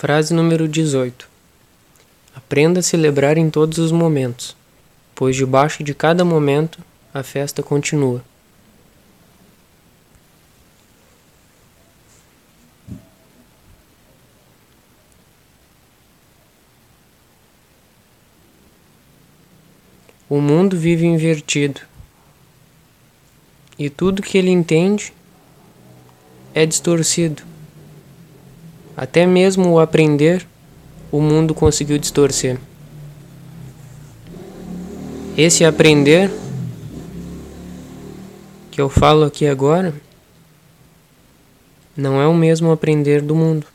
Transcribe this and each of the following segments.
Frase número 18. Aprenda a celebrar em todos os momentos, pois debaixo de cada momento a festa continua. O mundo vive invertido, e tudo que ele entende é distorcido. Até mesmo o aprender, o mundo conseguiu distorcer. Esse aprender que eu falo aqui agora não é o mesmo aprender do mundo.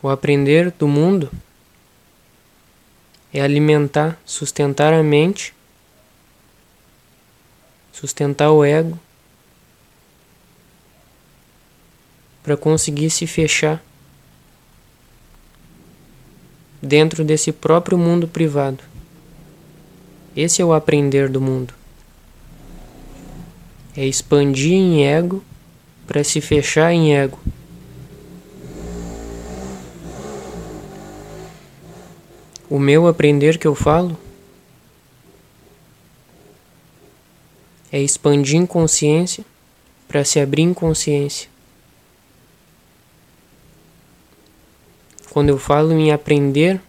O aprender do mundo é alimentar, sustentar a mente sustentar o ego para conseguir se fechar dentro desse próprio mundo privado. Esse é o aprender do mundo. É expandir em ego para se fechar em ego. O meu aprender que eu falo é expandir em consciência para se abrir em consciência. Quando eu falo em aprender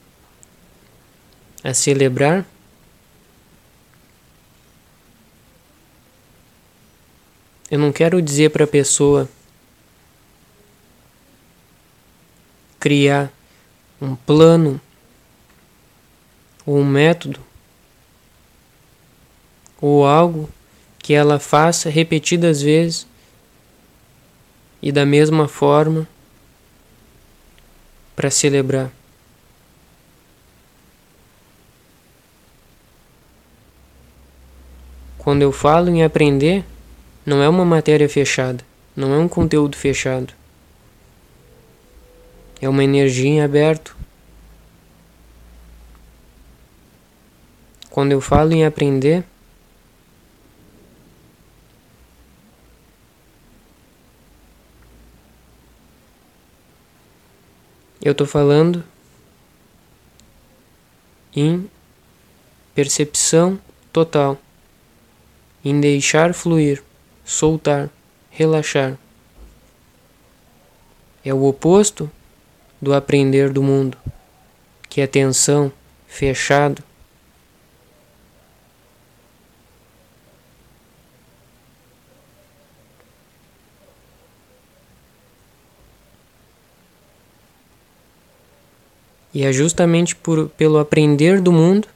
a celebrar, eu não quero dizer para a pessoa criar um plano ou um método ou algo que ela faça repetidas vezes e da mesma forma para celebrar. Quando eu falo em aprender, não é uma matéria fechada, não é um conteúdo fechado. É uma energia em aberto. Quando eu falo em aprender, Eu estou falando em percepção total, em deixar fluir, soltar, relaxar. É o oposto do aprender do mundo, que é tensão, fechado, E é justamente por, pelo aprender do mundo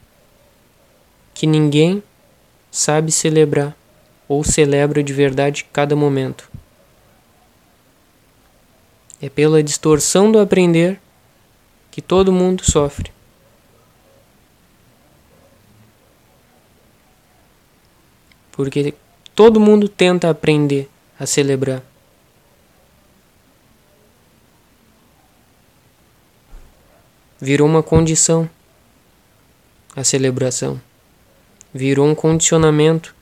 que ninguém sabe celebrar ou celebra de verdade cada momento. É pela distorção do aprender que todo mundo sofre. Porque todo mundo tenta aprender a celebrar. Virou uma condição a celebração. Virou um condicionamento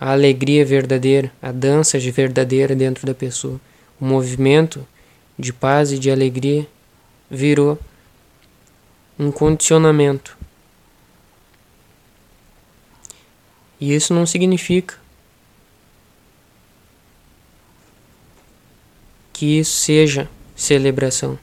a alegria verdadeira, a dança de verdadeira dentro da pessoa. O movimento de paz e de alegria virou um condicionamento. E isso não significa que isso seja celebração.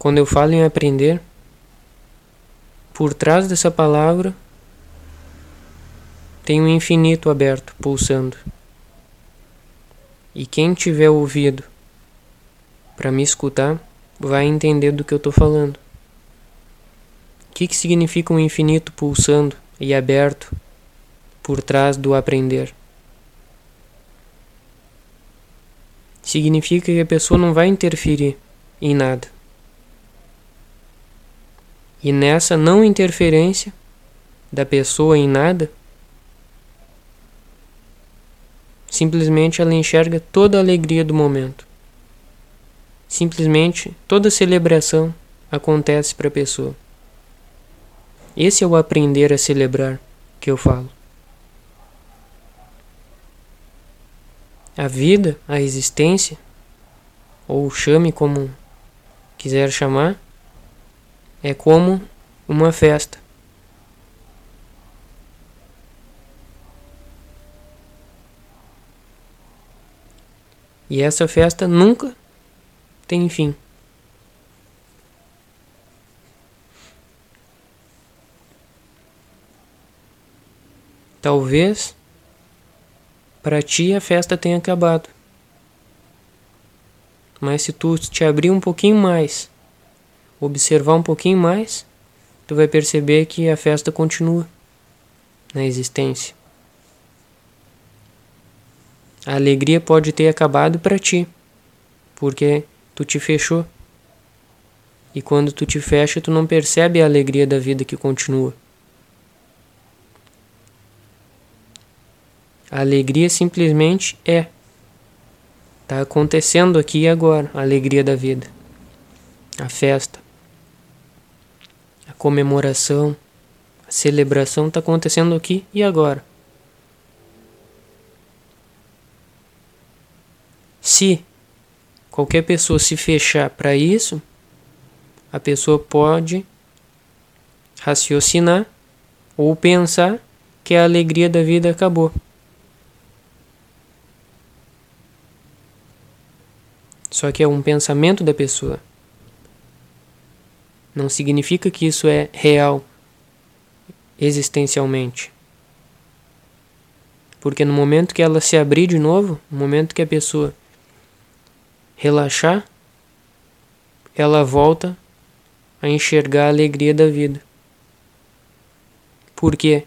Quando eu falo em aprender, por trás dessa palavra tem um infinito aberto, pulsando. E quem tiver ouvido para me escutar vai entender do que eu estou falando. O que, que significa um infinito pulsando e aberto por trás do aprender? Significa que a pessoa não vai interferir em nada. E nessa não interferência da pessoa em nada, Simplesmente ela enxerga toda a alegria do momento. Simplesmente toda celebração acontece para a pessoa. Esse é o aprender a celebrar que eu falo. A vida, a existência, ou chame como quiser chamar, é como uma festa. E essa festa nunca tem fim. Talvez para ti a festa tenha acabado. Mas se tu te abrir um pouquinho mais, observar um pouquinho mais, tu vai perceber que a festa continua na existência. A alegria pode ter acabado para ti, porque tu te fechou. E quando tu te fecha, tu não percebe a alegria da vida que continua. A alegria simplesmente é. Está acontecendo aqui e agora a alegria da vida. A festa. Comemoração. A celebração está acontecendo aqui e agora. Se qualquer pessoa se fechar para isso, a pessoa pode raciocinar ou pensar que a alegria da vida acabou. Só que é um pensamento da pessoa. Não significa que isso é real existencialmente. Porque no momento que ela se abrir de novo, no momento que a pessoa relaxar, ela volta a enxergar a alegria da vida. Por quê?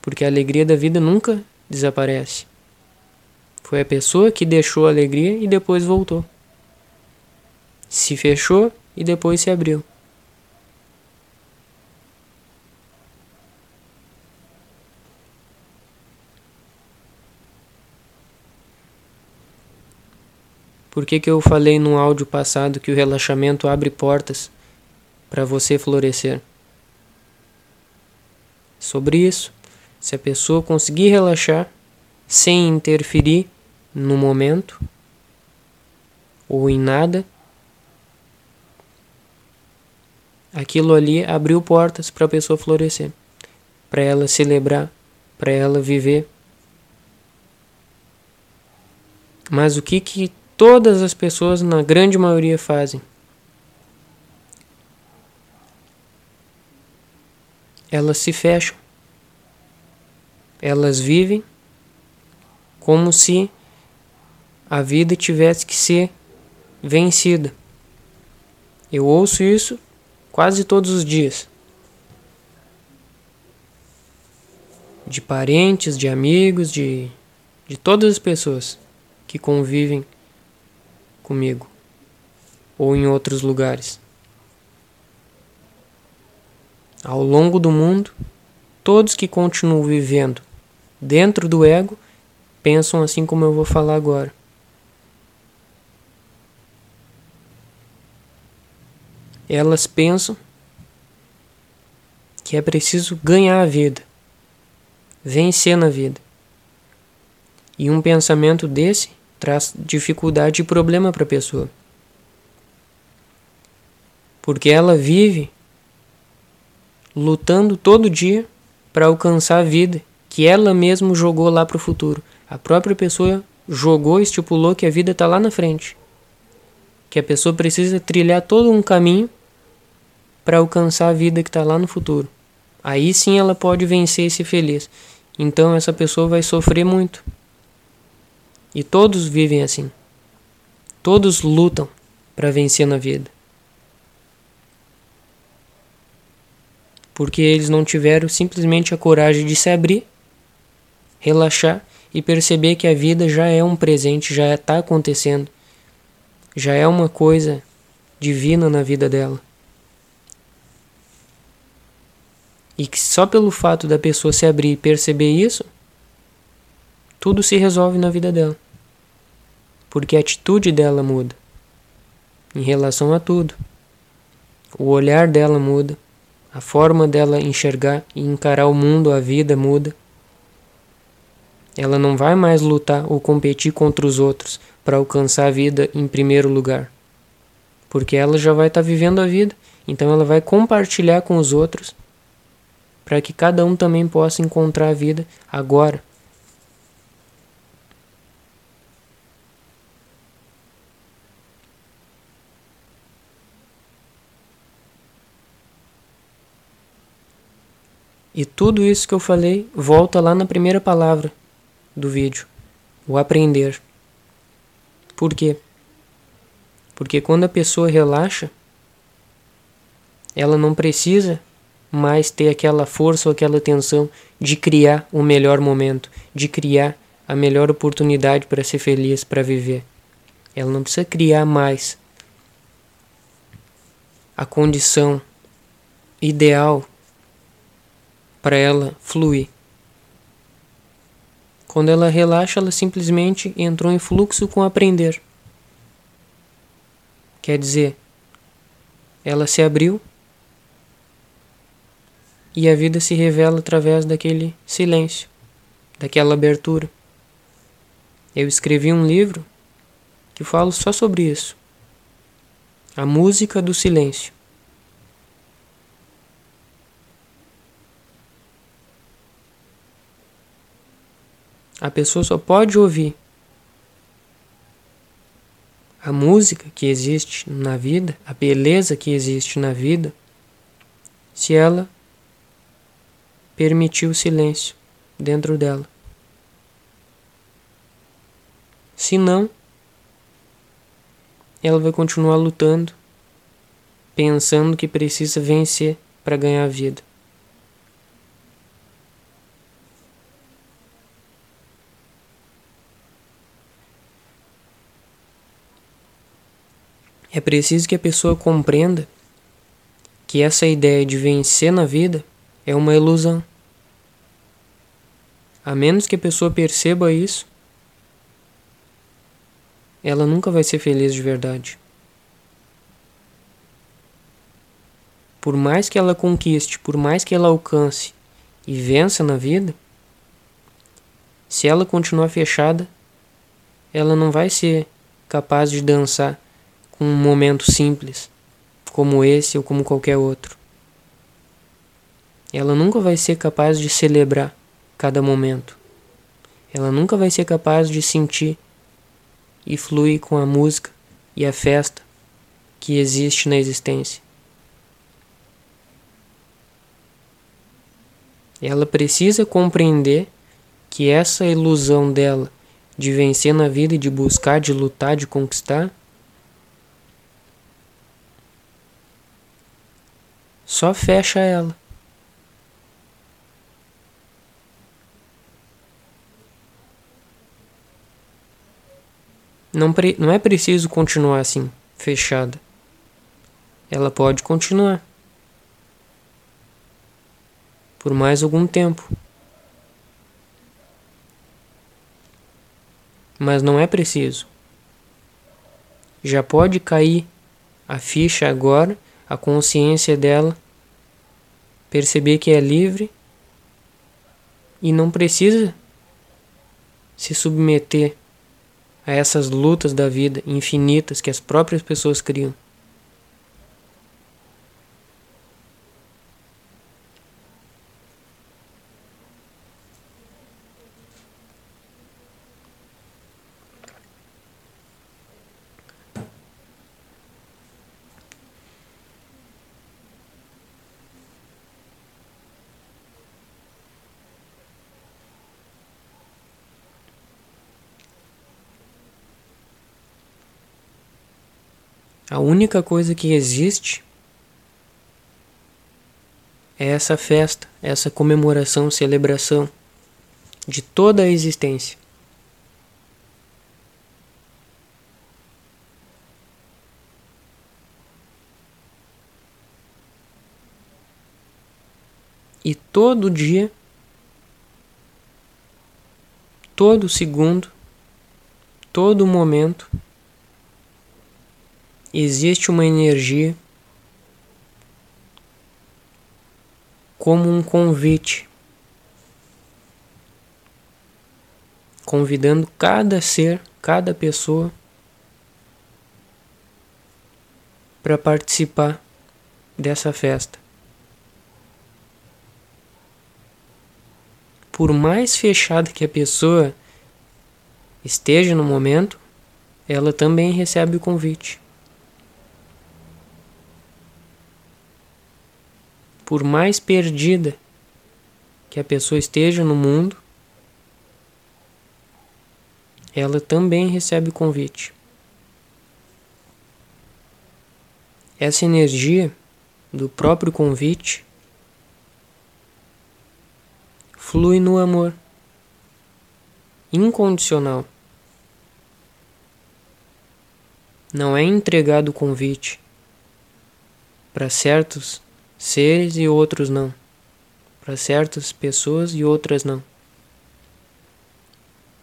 Porque a alegria da vida nunca desaparece. Foi a pessoa que deixou a alegria e depois voltou. Se fechou e depois se abriu. Por que, que eu falei no áudio passado que o relaxamento abre portas para você florescer? Sobre isso, se a pessoa conseguir relaxar sem interferir no momento ou em nada, aquilo ali abriu portas para a pessoa florescer, para ela celebrar, para ela viver. Mas o que que todas as pessoas, na grande maioria, fazem. Elas se fecham. Elas vivem como se a vida tivesse que ser vencida. Eu ouço isso quase todos os dias. De parentes, de amigos, de, de todas as pessoas que convivem comigo ou em outros lugares. Ao longo do mundo, todos que continuam vivendo dentro do ego pensam assim como eu vou falar agora. Elas pensam que é preciso ganhar a vida, vencer na vida. E um pensamento desse traz dificuldade e problema para a pessoa. Porque ela vive lutando todo dia para alcançar a vida que ela mesma jogou lá para o futuro. A própria pessoa jogou, estipulou que a vida está lá na frente. Que a pessoa precisa trilhar todo um caminho para alcançar a vida que está lá no futuro. Aí sim ela pode vencer e ser feliz. Então essa pessoa vai sofrer muito. E todos vivem assim. Todos lutam para vencer na vida. Porque eles não tiveram simplesmente a coragem de se abrir, relaxar e perceber que a vida já é um presente, já está acontecendo, já é uma coisa divina na vida dela. E que só pelo fato da pessoa se abrir e perceber isso, tudo se resolve na vida dela. Porque a atitude dela muda em relação a tudo. O olhar dela muda, a forma dela enxergar e encarar o mundo, a vida muda. Ela não vai mais lutar ou competir contra os outros para alcançar a vida em primeiro lugar. Porque ela já vai estar tá vivendo a vida, então ela vai compartilhar com os outros para que cada um também possa encontrar a vida agora. E tudo isso que eu falei volta lá na primeira palavra do vídeo, o aprender. Por quê? Porque quando a pessoa relaxa, ela não precisa mais ter aquela força ou aquela tensão de criar o melhor momento, de criar a melhor oportunidade para ser feliz, para viver. Ela não precisa criar mais a condição ideal para ela fluir. Quando ela relaxa, ela simplesmente entrou em fluxo com aprender. Quer dizer, ela se abriu e a vida se revela através daquele silêncio, daquela abertura. Eu escrevi um livro que falo só sobre isso. A música do silêncio. A pessoa só pode ouvir a música que existe na vida, a beleza que existe na vida, se ela permitir o silêncio dentro dela. Se não, ela vai continuar lutando, pensando que precisa vencer para ganhar a vida. É preciso que a pessoa compreenda que essa ideia de vencer na vida é uma ilusão. A menos que a pessoa perceba isso, ela nunca vai ser feliz de verdade. Por mais que ela conquiste, por mais que ela alcance e vença na vida, se ela continuar fechada, ela não vai ser capaz de dançar com um momento simples, como esse ou como qualquer outro. Ela nunca vai ser capaz de celebrar cada momento. Ela nunca vai ser capaz de sentir e fluir com a música e a festa que existe na existência. Ela precisa compreender que essa ilusão dela de vencer na vida e de buscar, de lutar, de conquistar, só fecha ela. Não, não é preciso continuar assim, fechada. Ela pode continuar. Por mais algum tempo. Mas não é preciso. Já pode cair a ficha agora a consciência dela, perceber que é livre e não precisa se submeter a essas lutas da vida infinitas que as próprias pessoas criam. Única coisa que existe é essa festa, essa comemoração, celebração de toda a existência. E todo dia, todo segundo, todo momento, existe uma energia como um convite, convidando cada ser, cada pessoa para participar dessa festa. Por mais fechada que a pessoa esteja no momento, ela também recebe o convite. Por mais perdida que a pessoa esteja no mundo, ela também recebe o convite. Essa energia do próprio convite flui no amor incondicional. Não é entregado o convite para certos seres e outros não, para certas pessoas e outras não.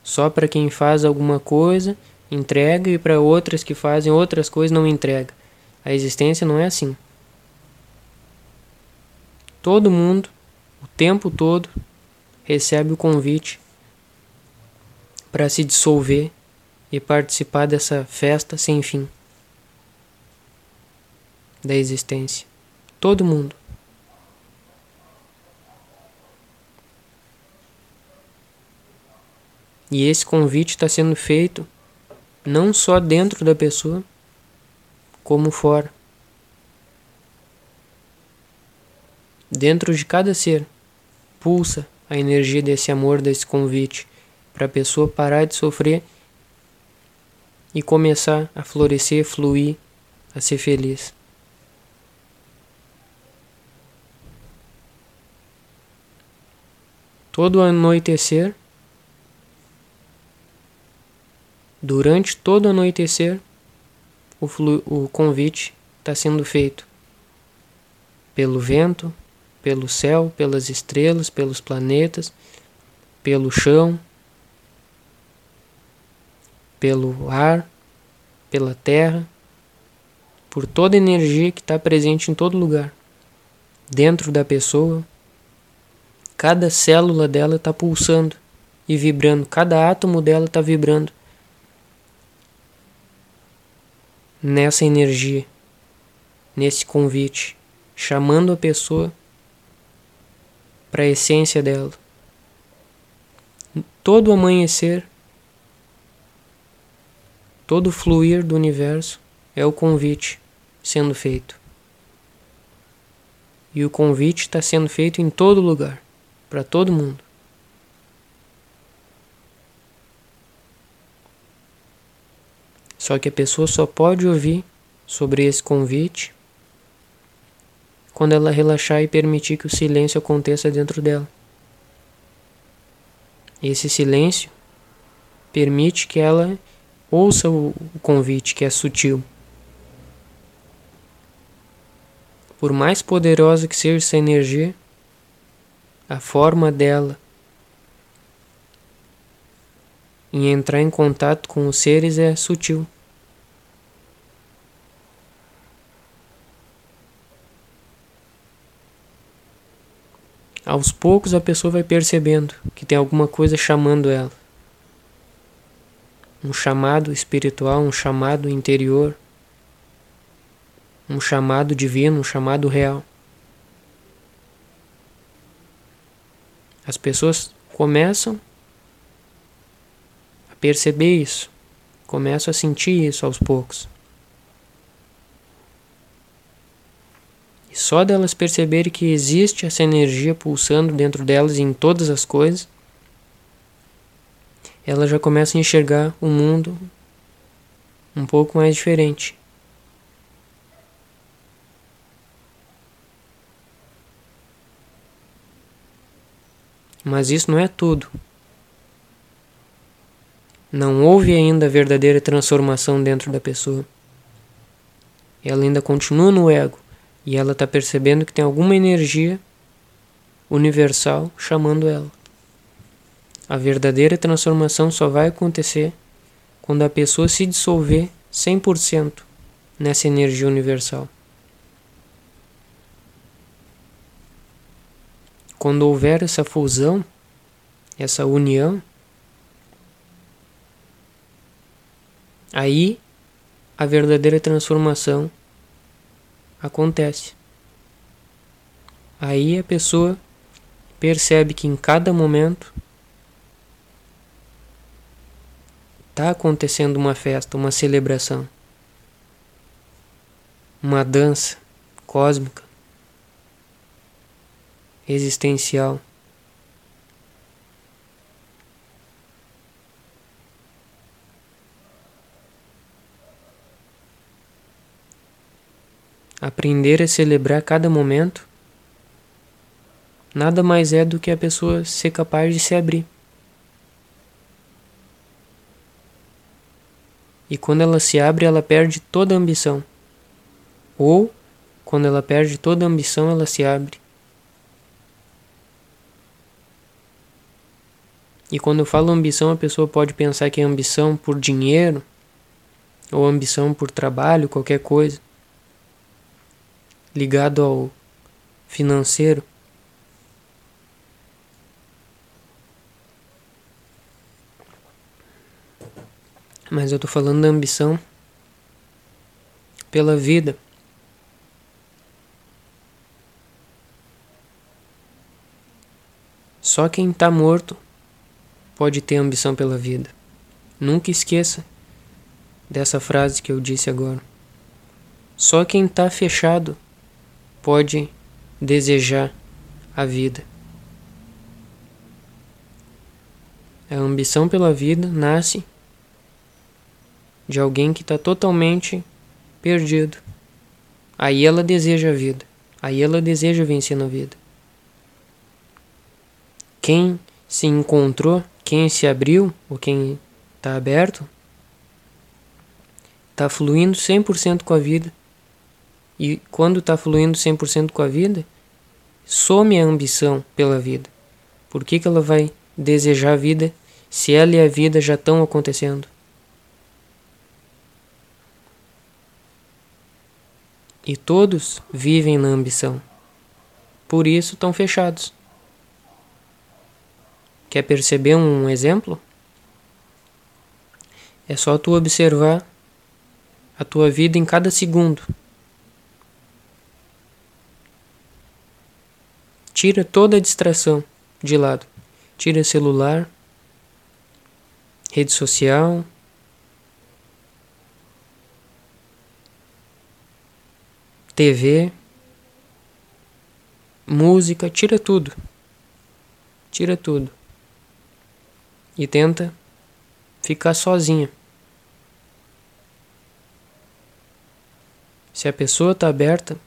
Só para quem faz alguma coisa entrega e para outras que fazem outras coisas não entrega. A existência não é assim. Todo mundo, o tempo todo, recebe o convite para se dissolver e participar dessa festa sem fim da existência. Todo mundo. E esse convite está sendo feito não só dentro da pessoa, como fora. Dentro de cada ser pulsa a energia desse amor, desse convite, para a pessoa parar de sofrer e começar a florescer, fluir, a ser feliz. Todo anoitecer, durante todo anoitecer, o, o convite está sendo feito pelo vento, pelo céu, pelas estrelas, pelos planetas, pelo chão, pelo ar, pela terra, por toda energia que está presente em todo lugar, dentro da pessoa. Cada célula dela está pulsando e vibrando, cada átomo dela está vibrando nessa energia, nesse convite, chamando a pessoa para a essência dela. Todo amanhecer, todo fluir do universo é o convite sendo feito. E o convite está sendo feito em todo lugar, para todo mundo. Só que a pessoa só pode ouvir sobre esse convite quando ela relaxar e permitir que o silêncio aconteça dentro dela. Esse silêncio permite que ela ouça o convite, que é sutil. Por mais poderosa que seja essa energia, a forma dela em entrar em contato com os seres é sutil. Aos poucos a pessoa vai percebendo que tem alguma coisa chamando ela. Um chamado espiritual, um chamado interior, um chamado divino, um chamado real. As pessoas começam a perceber isso, começam a sentir isso aos poucos. E só delas perceberem que existe essa energia pulsando dentro delas em todas as coisas, elas já começam a enxergar o mundo um pouco mais diferente. Mas isso não é tudo. Não houve ainda a verdadeira transformação dentro da pessoa. Ela ainda continua no ego. E ela está percebendo que tem alguma energia universal chamando ela. A verdadeira transformação só vai acontecer quando a pessoa se dissolver 100% nessa energia universal. Quando houver essa fusão, essa união, aí a verdadeira transformação acontece. Aí a pessoa percebe que em cada momento está acontecendo uma festa, uma celebração, uma dança cósmica, existencial. Aprender a celebrar cada momento nada mais é do que a pessoa ser capaz de se abrir. E quando ela se abre, ela perde toda a ambição. Ou, quando ela perde toda a ambição, ela se abre. E quando eu falo ambição, a pessoa pode pensar que é ambição por dinheiro, ou ambição por trabalho, qualquer coisa ligado ao financeiro. Mas eu tô falando da ambição pela vida. Só quem está morto pode ter ambição pela vida. Nunca esqueça dessa frase que eu disse agora. Só quem está fechado pode desejar a vida. A ambição pela vida nasce de alguém que está totalmente perdido. Aí ela deseja a vida. Aí ela deseja vencer na vida. Quem se encontrou, quem se abriu, ou quem está aberto, está fluindo 100% com a vida e quando está fluindo 100% com a vida, some a ambição pela vida. Por que, que ela vai desejar a vida se ela e a vida já estão acontecendo? E todos vivem na ambição. Por isso estão fechados. Quer perceber um exemplo? É só tu observar a tua vida em cada segundo. Tira toda a distração de lado. Tira celular, rede social, TV, música, tira tudo. Tira tudo. E tenta ficar sozinha. Se a pessoa está aberta,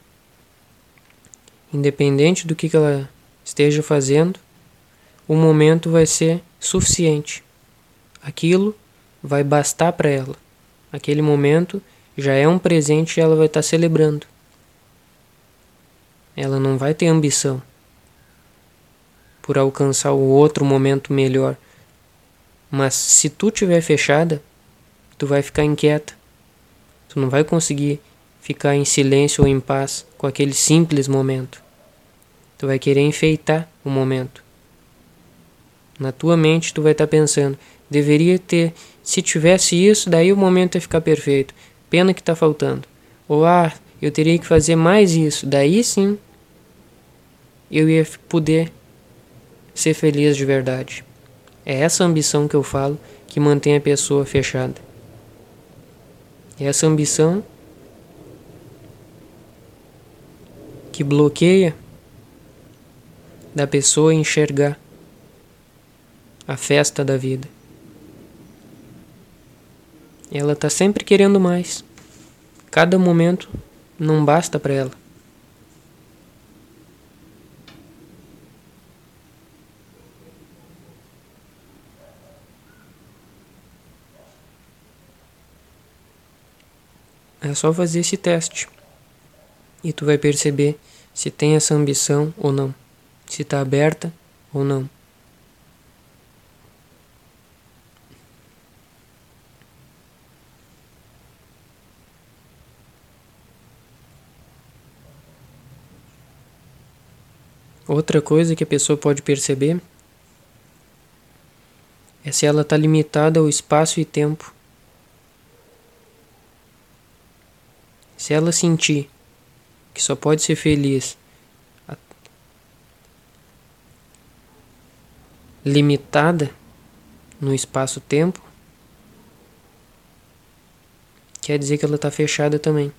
independente do que ela esteja fazendo, o momento vai ser suficiente. Aquilo vai bastar para ela. Aquele momento já é um presente e ela vai estar tá celebrando. Ela não vai ter ambição por alcançar o outro momento melhor. Mas se tu tiver fechada, tu vai ficar inquieta. Tu não vai conseguir ficar em silêncio ou em paz com aquele simples momento. Tu vai querer enfeitar o momento. Na tua mente tu vai estar tá pensando, deveria ter, se tivesse isso, daí o momento ia ficar perfeito. Pena que está faltando. Ou ah, eu teria que fazer mais isso, daí sim eu ia poder ser feliz de verdade. É essa ambição que eu falo que mantém a pessoa fechada. E essa ambição que bloqueia da pessoa enxergar a festa da vida. Ela está sempre querendo mais. Cada momento não basta para ela. É só fazer esse teste. E tu vai perceber se tem essa ambição ou não. Se está aberta ou não. Outra coisa que a pessoa pode perceber é se ela está limitada ao espaço e tempo. Se ela sentir que só pode ser feliz limitada no espaço-tempo, quer dizer que ela está fechada também.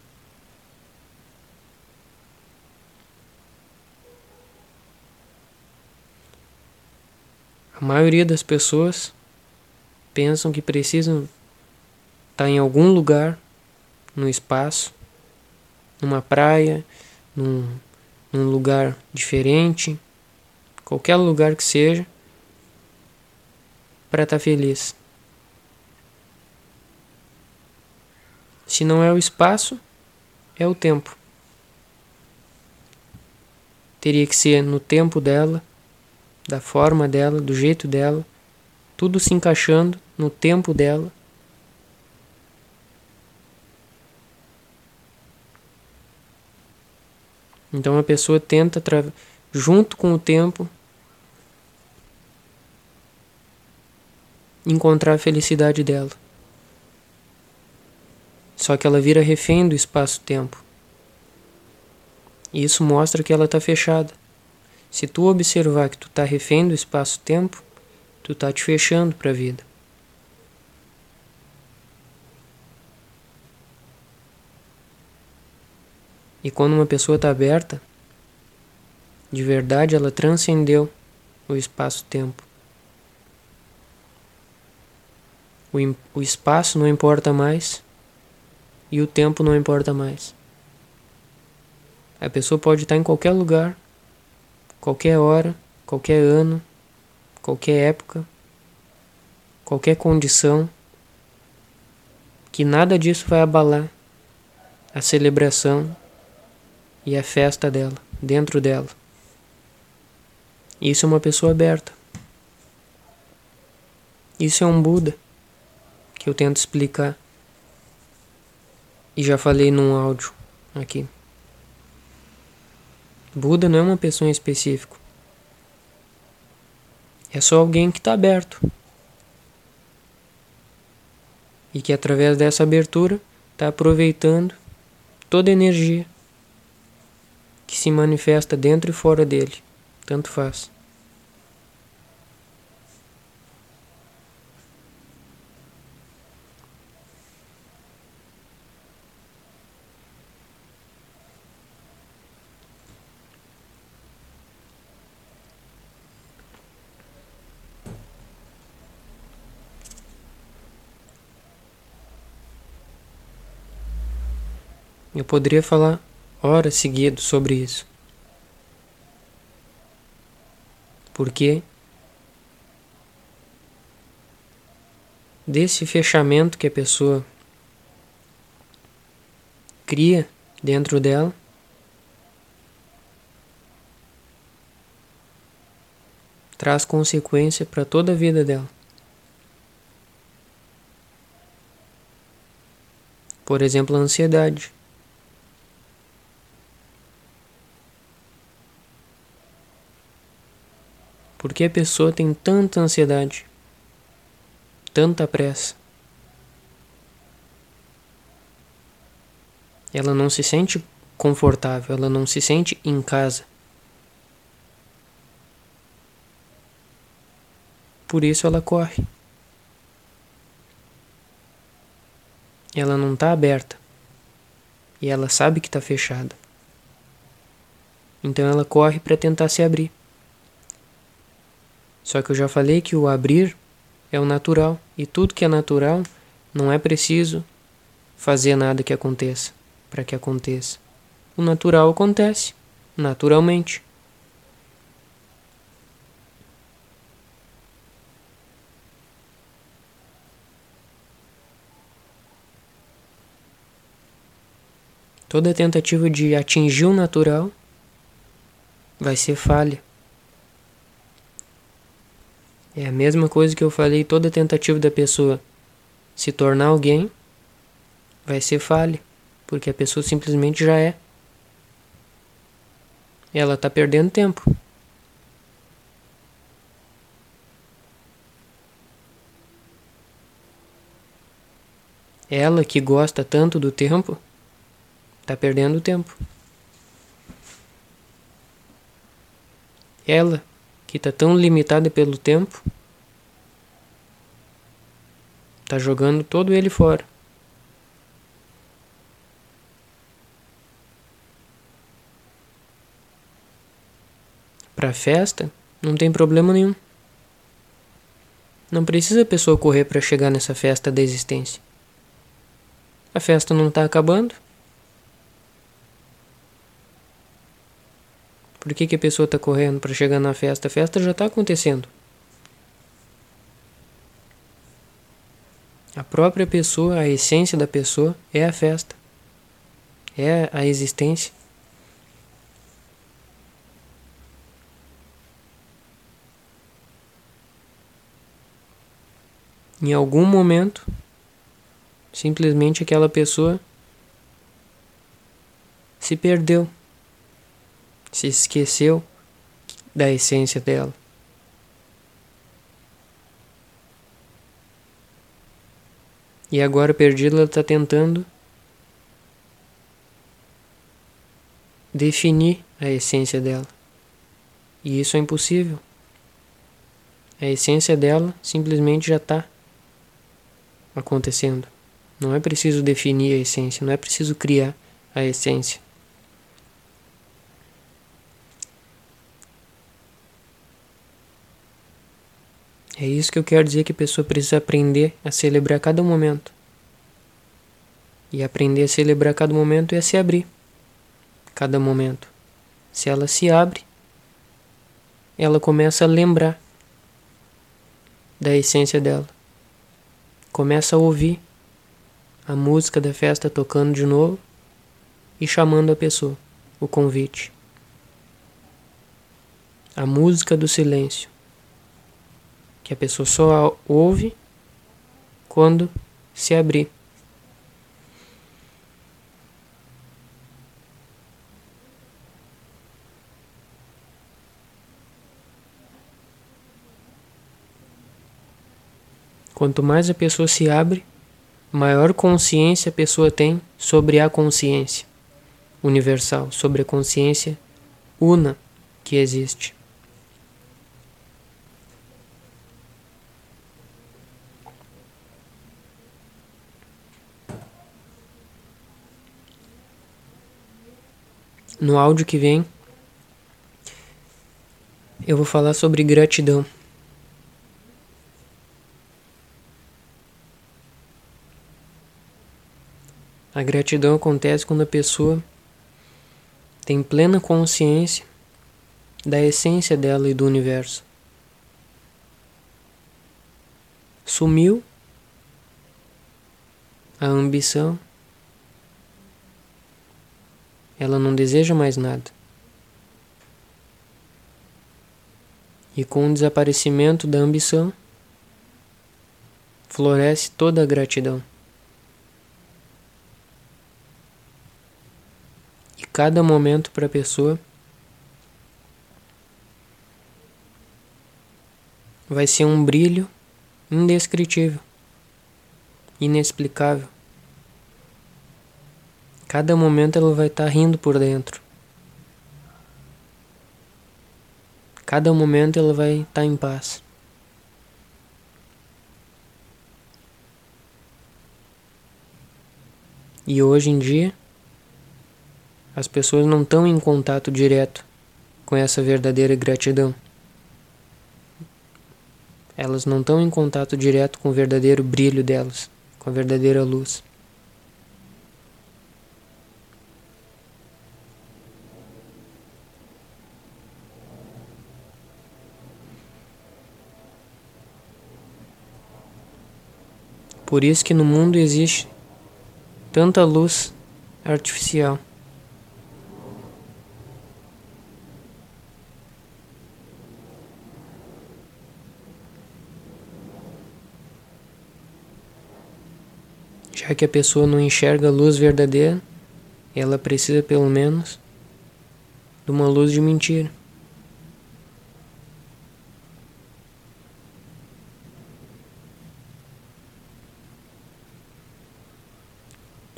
A maioria das pessoas pensam que precisam estar tá em algum lugar no espaço, numa praia, num, num lugar diferente, qualquer lugar que seja, para estar tá feliz. Se não é o espaço, é o tempo. Teria que ser no tempo dela, da forma dela, do jeito dela, tudo se encaixando no tempo dela. Então a pessoa tenta, junto com o tempo, encontrar a felicidade dela. Só que ela vira refém do espaço-tempo. E isso mostra que ela está fechada. Se tu observar que tu está refém do espaço-tempo, tu está te fechando para a vida. E quando uma pessoa está aberta, de verdade ela transcendeu o espaço-tempo. O, o espaço não importa mais e o tempo não importa mais. A pessoa pode estar em qualquer lugar, qualquer hora, qualquer ano, qualquer época, qualquer condição, que nada disso vai abalar a celebração e a festa dela, dentro dela. Isso é uma pessoa aberta. Isso é um Buda que eu tento explicar. E já falei num áudio aqui. Buda não é uma pessoa em específico. É só alguém que está aberto. E que através dessa abertura está aproveitando toda a energia que se manifesta dentro e fora dele. Tanto faz. Eu poderia falar horas seguidas sobre isso. Porque desse fechamento que a pessoa cria dentro dela, traz consequência para toda a vida dela. Por exemplo, a ansiedade. Por que a pessoa tem tanta ansiedade? Tanta pressa? Ela não se sente confortável, ela não se sente em casa. Por isso ela corre. Ela não está aberta. E ela sabe que está fechada. Então ela corre para tentar se abrir. Só que eu já falei que o abrir é o natural e tudo que é natural não é preciso fazer nada que aconteça para que aconteça. O natural acontece naturalmente. Toda tentativa de atingir o natural vai ser falha. É a mesma coisa que eu falei, toda tentativa da pessoa se tornar alguém vai ser falha, porque a pessoa simplesmente já é. Ela está perdendo tempo. Ela que gosta tanto do tempo, está perdendo tempo. Ela que está tão limitada pelo tempo, está jogando todo ele fora. Para festa, não tem problema nenhum. Não precisa a pessoa correr para chegar nessa festa da existência. A festa não está acabando. Por que, que a pessoa está correndo para chegar na festa? A festa já está acontecendo. A própria pessoa, a essência da pessoa é a festa. É a existência. Em algum momento, simplesmente aquela pessoa se perdeu, se esqueceu da essência dela. E agora perdida ela está tentando definir a essência dela. E isso é impossível. A essência dela simplesmente já está acontecendo. Não é preciso definir a essência, não é preciso criar a essência. É isso que eu quero dizer que a pessoa precisa aprender a celebrar cada momento. E aprender a celebrar cada momento é se abrir. Cada momento. Se ela se abre, ela começa a lembrar da essência dela começa a ouvir a música da festa tocando de novo e chamando a pessoa, o convite. A música do silêncio, que a pessoa só ouve quando se abrir. Quanto mais a pessoa se abre, maior consciência a pessoa tem sobre a consciência universal, sobre a consciência una que existe. No áudio que vem, eu vou falar sobre gratidão. A gratidão acontece quando a pessoa tem plena consciência da essência dela e do universo. Sumiu a ambição, ela não deseja mais nada. E com o desaparecimento da ambição, floresce toda a gratidão. cada momento para a pessoa vai ser um brilho indescritível, inexplicável. Cada momento ela vai estar tá rindo por dentro. Cada momento ela vai estar tá em paz. E hoje em dia, as pessoas não estão em contato direto com essa verdadeira gratidão. Elas não estão em contato direto com o verdadeiro brilho delas, com a verdadeira luz. Por isso que no mundo existe tanta luz artificial. Já que a pessoa não enxerga a luz verdadeira, ela precisa pelo menos de uma luz de mentira.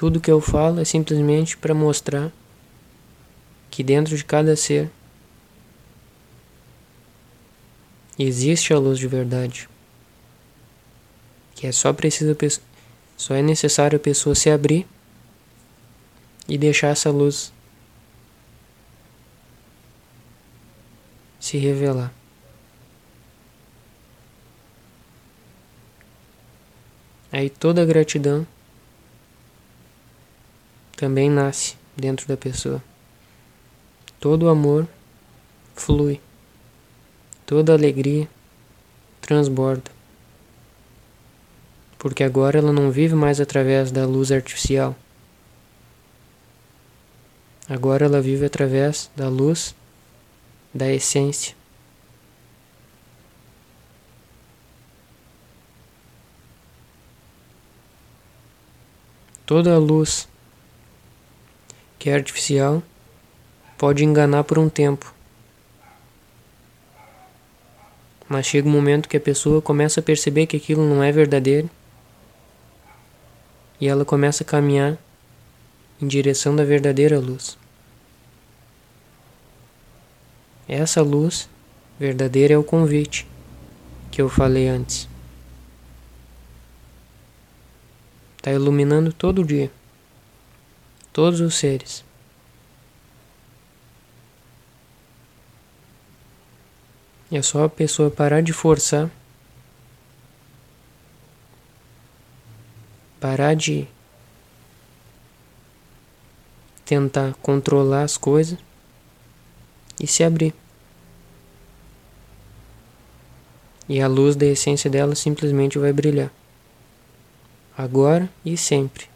Tudo que eu falo é simplesmente para mostrar que dentro de cada ser existe a luz de verdade. Que é só preciso só é necessário a pessoa se abrir e deixar essa luz se revelar. Aí toda a gratidão também nasce dentro da pessoa. Todo o amor flui. Toda alegria transborda. Porque agora ela não vive mais através da luz artificial. Agora ela vive através da luz da essência. Toda a luz que é artificial pode enganar por um tempo. Mas chega um momento que a pessoa começa a perceber que aquilo não é verdadeiro e ela começa a caminhar em direção da verdadeira luz. Essa luz verdadeira é o convite que eu falei antes. Está iluminando todo dia. Todos os seres. É só a pessoa parar de forçar. Parar de tentar controlar as coisas e se abrir. E a luz da essência dela simplesmente vai brilhar agora e sempre.